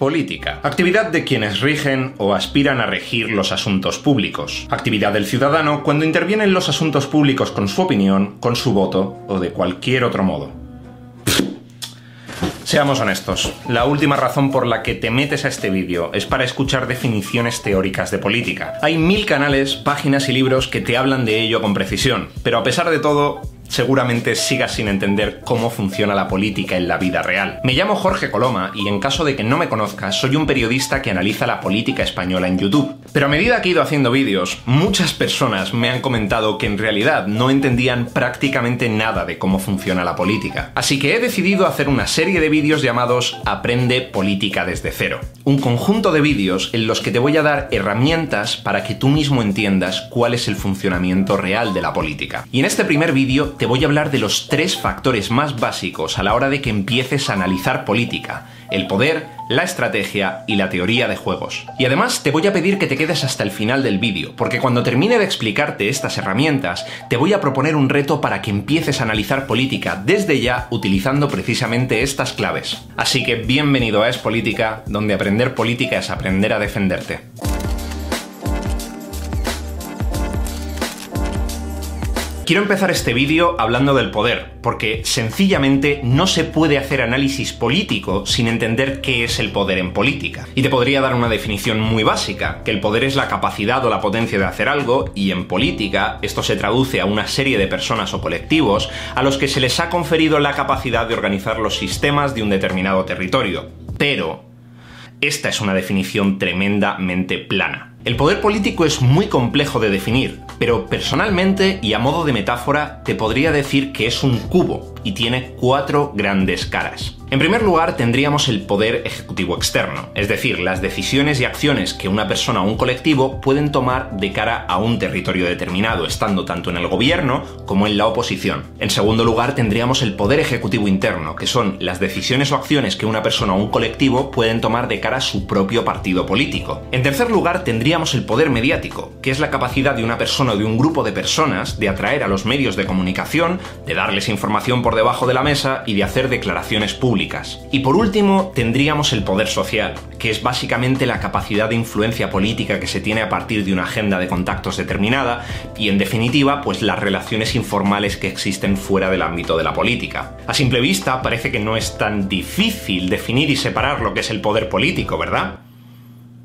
Política. Actividad de quienes rigen o aspiran a regir los asuntos públicos. Actividad del ciudadano cuando interviene en los asuntos públicos con su opinión, con su voto o de cualquier otro modo. Seamos honestos, la última razón por la que te metes a este vídeo es para escuchar definiciones teóricas de política. Hay mil canales, páginas y libros que te hablan de ello con precisión, pero a pesar de todo, seguramente sigas sin entender cómo funciona la política en la vida real. Me llamo Jorge Coloma y en caso de que no me conozcas, soy un periodista que analiza la política española en YouTube. Pero a medida que he ido haciendo vídeos, muchas personas me han comentado que en realidad no entendían prácticamente nada de cómo funciona la política. Así que he decidido hacer una serie de vídeos llamados Aprende Política desde cero. Un conjunto de vídeos en los que te voy a dar herramientas para que tú mismo entiendas cuál es el funcionamiento real de la política. Y en este primer vídeo te voy a hablar de los tres factores más básicos a la hora de que empieces a analizar política, el poder, la estrategia y la teoría de juegos. Y además te voy a pedir que te quedes hasta el final del vídeo, porque cuando termine de explicarte estas herramientas, te voy a proponer un reto para que empieces a analizar política desde ya utilizando precisamente estas claves. Así que bienvenido a Es Política, donde aprender política es aprender a defenderte. Quiero empezar este vídeo hablando del poder, porque sencillamente no se puede hacer análisis político sin entender qué es el poder en política. Y te podría dar una definición muy básica, que el poder es la capacidad o la potencia de hacer algo, y en política esto se traduce a una serie de personas o colectivos a los que se les ha conferido la capacidad de organizar los sistemas de un determinado territorio. Pero, esta es una definición tremendamente plana. El poder político es muy complejo de definir, pero personalmente y a modo de metáfora te podría decir que es un cubo y tiene cuatro grandes caras. En primer lugar, tendríamos el poder ejecutivo externo, es decir, las decisiones y acciones que una persona o un colectivo pueden tomar de cara a un territorio determinado, estando tanto en el gobierno como en la oposición. En segundo lugar, tendríamos el poder ejecutivo interno, que son las decisiones o acciones que una persona o un colectivo pueden tomar de cara a su propio partido político. En tercer lugar, tendríamos el poder mediático, que es la capacidad de una persona o de un grupo de personas de atraer a los medios de comunicación, de darles información por debajo de la mesa y de hacer declaraciones públicas y por último, tendríamos el poder social, que es básicamente la capacidad de influencia política que se tiene a partir de una agenda de contactos determinada y, en definitiva, pues las relaciones informales que existen fuera del ámbito de la política. A simple vista, parece que no es tan difícil definir y separar lo que es el poder político, ¿verdad?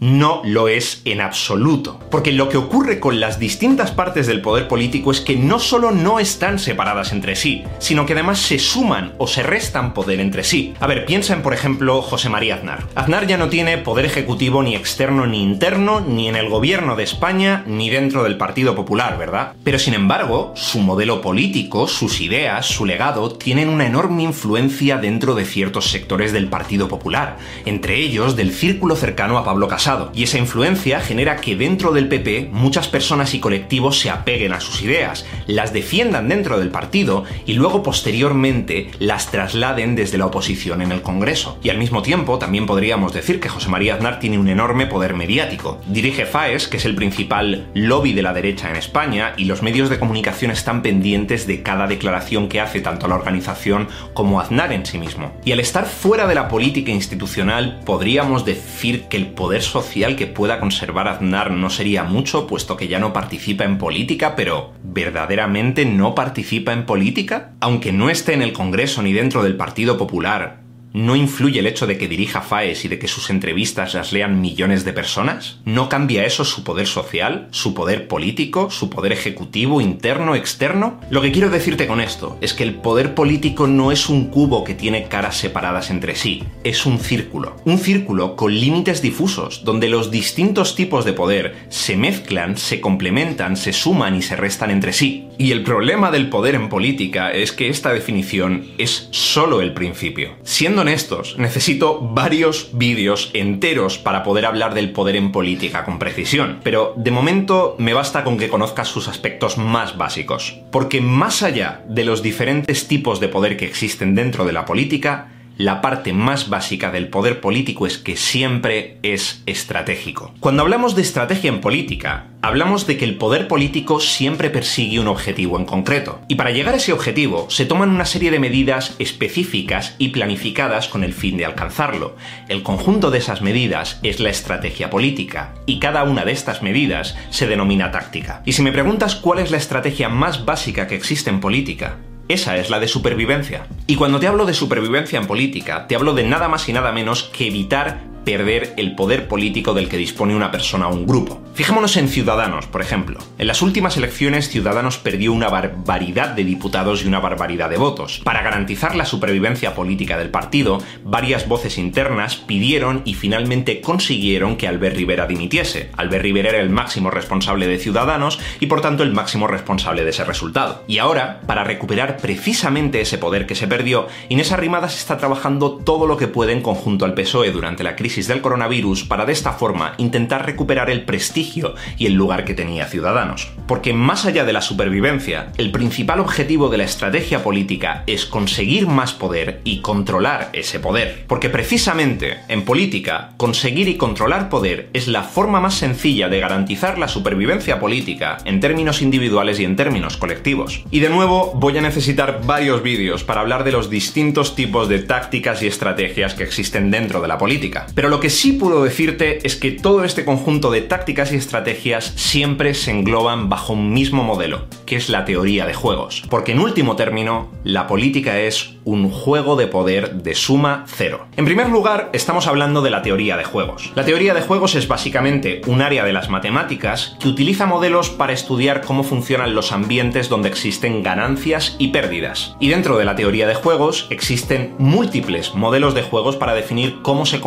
No lo es en absoluto. Porque lo que ocurre con las distintas partes del poder político es que no solo no están separadas entre sí, sino que además se suman o se restan poder entre sí. A ver, piensa en, por ejemplo, José María Aznar. Aznar ya no tiene poder ejecutivo ni externo ni interno, ni en el gobierno de España, ni dentro del Partido Popular, ¿verdad? Pero sin embargo, su modelo político, sus ideas, su legado, tienen una enorme influencia dentro de ciertos sectores del Partido Popular, entre ellos del círculo cercano a Pablo Casado y esa influencia genera que dentro del PP muchas personas y colectivos se apeguen a sus ideas, las defiendan dentro del partido y luego posteriormente las trasladen desde la oposición en el Congreso. Y al mismo tiempo también podríamos decir que José María Aznar tiene un enorme poder mediático. Dirige FAES, que es el principal lobby de la derecha en España, y los medios de comunicación están pendientes de cada declaración que hace tanto la organización como Aznar en sí mismo. Y al estar fuera de la política institucional, podríamos decir que el poder social social que pueda conservar Aznar no sería mucho, puesto que ya no participa en política, pero ¿verdaderamente no participa en política? Aunque no esté en el Congreso ni dentro del Partido Popular, ¿No influye el hecho de que dirija FAES y de que sus entrevistas las lean millones de personas? ¿No cambia eso su poder social, su poder político, su poder ejecutivo, interno, externo? Lo que quiero decirte con esto es que el poder político no es un cubo que tiene caras separadas entre sí, es un círculo. Un círculo con límites difusos, donde los distintos tipos de poder se mezclan, se complementan, se suman y se restan entre sí. Y el problema del poder en política es que esta definición es solo el principio. Siendo honestos, necesito varios vídeos enteros para poder hablar del poder en política con precisión, pero de momento me basta con que conozcas sus aspectos más básicos. Porque más allá de los diferentes tipos de poder que existen dentro de la política, la parte más básica del poder político es que siempre es estratégico. Cuando hablamos de estrategia en política, hablamos de que el poder político siempre persigue un objetivo en concreto. Y para llegar a ese objetivo se toman una serie de medidas específicas y planificadas con el fin de alcanzarlo. El conjunto de esas medidas es la estrategia política, y cada una de estas medidas se denomina táctica. Y si me preguntas cuál es la estrategia más básica que existe en política, esa es la de supervivencia. Y cuando te hablo de supervivencia en política, te hablo de nada más y nada menos que evitar perder el poder político del que dispone una persona o un grupo. Fijémonos en Ciudadanos, por ejemplo. En las últimas elecciones, Ciudadanos perdió una barbaridad de diputados y una barbaridad de votos. Para garantizar la supervivencia política del partido, varias voces internas pidieron y finalmente consiguieron que Albert Rivera dimitiese. Albert Rivera era el máximo responsable de Ciudadanos y por tanto el máximo responsable de ese resultado. Y ahora, para recuperar precisamente ese poder que se perdió, Inés Arrimadas está trabajando todo lo que puede en conjunto al PSOE durante la crisis del coronavirus para de esta forma intentar recuperar el prestigio y el lugar que tenía Ciudadanos. Porque más allá de la supervivencia, el principal objetivo de la estrategia política es conseguir más poder y controlar ese poder. Porque precisamente en política, conseguir y controlar poder es la forma más sencilla de garantizar la supervivencia política en términos individuales y en términos colectivos. Y de nuevo voy a necesitar varios vídeos para hablar de los distintos tipos de tácticas y estrategias que existen dentro de la política. Pero lo que sí puedo decirte es que todo este conjunto de tácticas y estrategias siempre se engloban bajo un mismo modelo, que es la teoría de juegos. Porque en último término, la política es un juego de poder de suma cero. En primer lugar, estamos hablando de la teoría de juegos. La teoría de juegos es básicamente un área de las matemáticas que utiliza modelos para estudiar cómo funcionan los ambientes donde existen ganancias y pérdidas. Y dentro de la teoría de juegos existen múltiples modelos de juegos para definir cómo se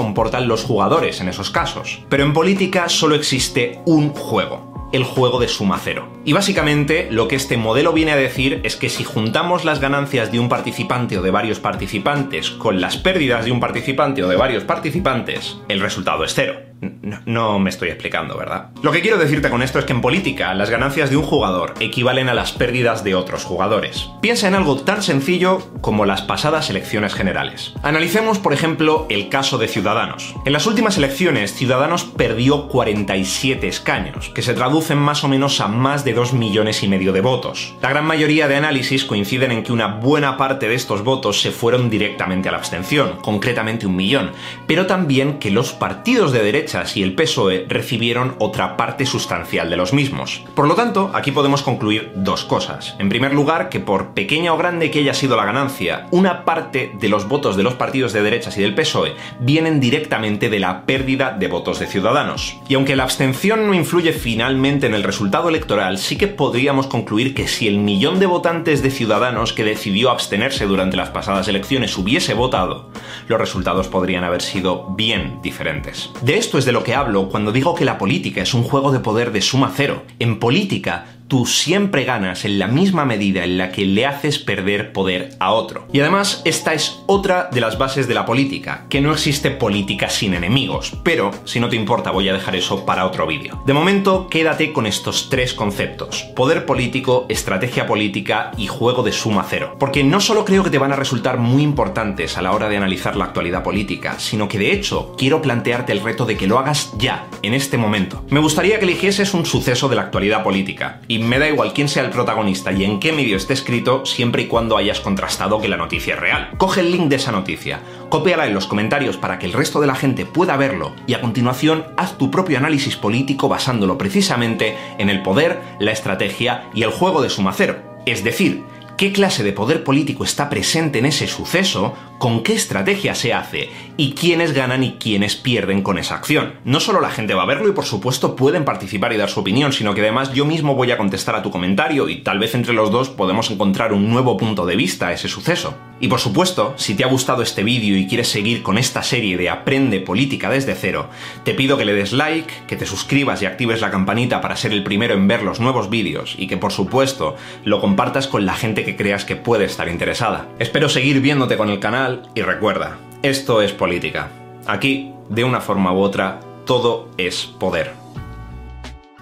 los jugadores en esos casos. Pero en política solo existe un juego el juego de suma cero. Y básicamente lo que este modelo viene a decir es que si juntamos las ganancias de un participante o de varios participantes con las pérdidas de un participante o de varios participantes, el resultado es cero. No, me estoy explicando, ¿verdad? Lo que quiero decirte con esto es que en política las ganancias de un jugador equivalen a las pérdidas de otros jugadores. Piensa en algo tan sencillo como las pasadas elecciones generales. Analicemos, por ejemplo, el caso de Ciudadanos. En las últimas elecciones, Ciudadanos perdió 47 escaños, que se traducen más o menos a más de 2 millones y medio de votos. La gran mayoría de análisis coinciden en que una buena parte de estos votos se fueron directamente a la abstención, concretamente un millón, pero también que los partidos de derecha y el PSOE recibieron otra parte sustancial de los mismos. Por lo tanto, aquí podemos concluir dos cosas. En primer lugar, que por pequeña o grande que haya sido la ganancia, una parte de los votos de los partidos de derechas y del PSOE vienen directamente de la pérdida de votos de ciudadanos. Y aunque la abstención no influye finalmente en el resultado electoral, sí que podríamos concluir que si el millón de votantes de ciudadanos que decidió abstenerse durante las pasadas elecciones hubiese votado, los resultados podrían haber sido bien diferentes. De esto de lo que hablo cuando digo que la política es un juego de poder de suma cero. En política, tú siempre ganas en la misma medida en la que le haces perder poder a otro. Y además, esta es otra de las bases de la política, que no existe política sin enemigos, pero si no te importa voy a dejar eso para otro vídeo. De momento, quédate con estos tres conceptos, poder político, estrategia política y juego de suma cero, porque no solo creo que te van a resultar muy importantes a la hora de analizar la actualidad política, sino que de hecho quiero plantearte el reto de que lo hagas ya, en este momento. Me gustaría que eligieses un suceso de la actualidad política, y me da igual quién sea el protagonista y en qué medio esté escrito, siempre y cuando hayas contrastado que la noticia es real. Coge el link de esa noticia, cópiala en los comentarios para que el resto de la gente pueda verlo y a continuación haz tu propio análisis político basándolo precisamente en el poder, la estrategia y el juego de suma cero. Es decir, qué clase de poder político está presente en ese suceso, con qué estrategia se hace y quiénes ganan y quiénes pierden con esa acción. No solo la gente va a verlo y por supuesto pueden participar y dar su opinión, sino que además yo mismo voy a contestar a tu comentario y tal vez entre los dos podemos encontrar un nuevo punto de vista a ese suceso. Y por supuesto, si te ha gustado este vídeo y quieres seguir con esta serie de Aprende Política desde cero, te pido que le des like, que te suscribas y actives la campanita para ser el primero en ver los nuevos vídeos y que por supuesto lo compartas con la gente que creas que puede estar interesada. Espero seguir viéndote con el canal y recuerda, esto es política. Aquí, de una forma u otra, todo es poder.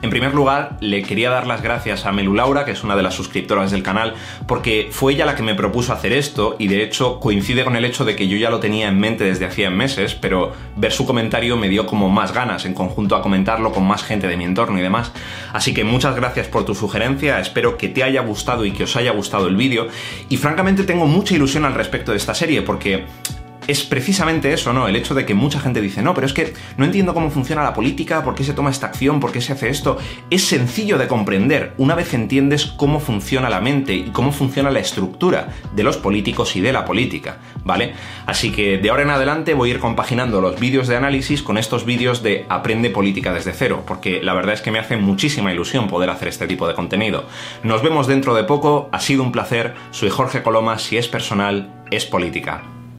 En primer lugar, le quería dar las gracias a Melu Laura, que es una de las suscriptoras del canal, porque fue ella la que me propuso hacer esto y de hecho coincide con el hecho de que yo ya lo tenía en mente desde hacía meses, pero ver su comentario me dio como más ganas en conjunto a comentarlo con más gente de mi entorno y demás. Así que muchas gracias por tu sugerencia, espero que te haya gustado y que os haya gustado el vídeo y francamente tengo mucha ilusión al respecto de esta serie porque es precisamente eso, ¿no? El hecho de que mucha gente dice, no, pero es que no entiendo cómo funciona la política, por qué se toma esta acción, por qué se hace esto. Es sencillo de comprender una vez entiendes cómo funciona la mente y cómo funciona la estructura de los políticos y de la política, ¿vale? Así que de ahora en adelante voy a ir compaginando los vídeos de análisis con estos vídeos de Aprende Política desde cero, porque la verdad es que me hace muchísima ilusión poder hacer este tipo de contenido. Nos vemos dentro de poco, ha sido un placer, soy Jorge Coloma, si es personal, es política.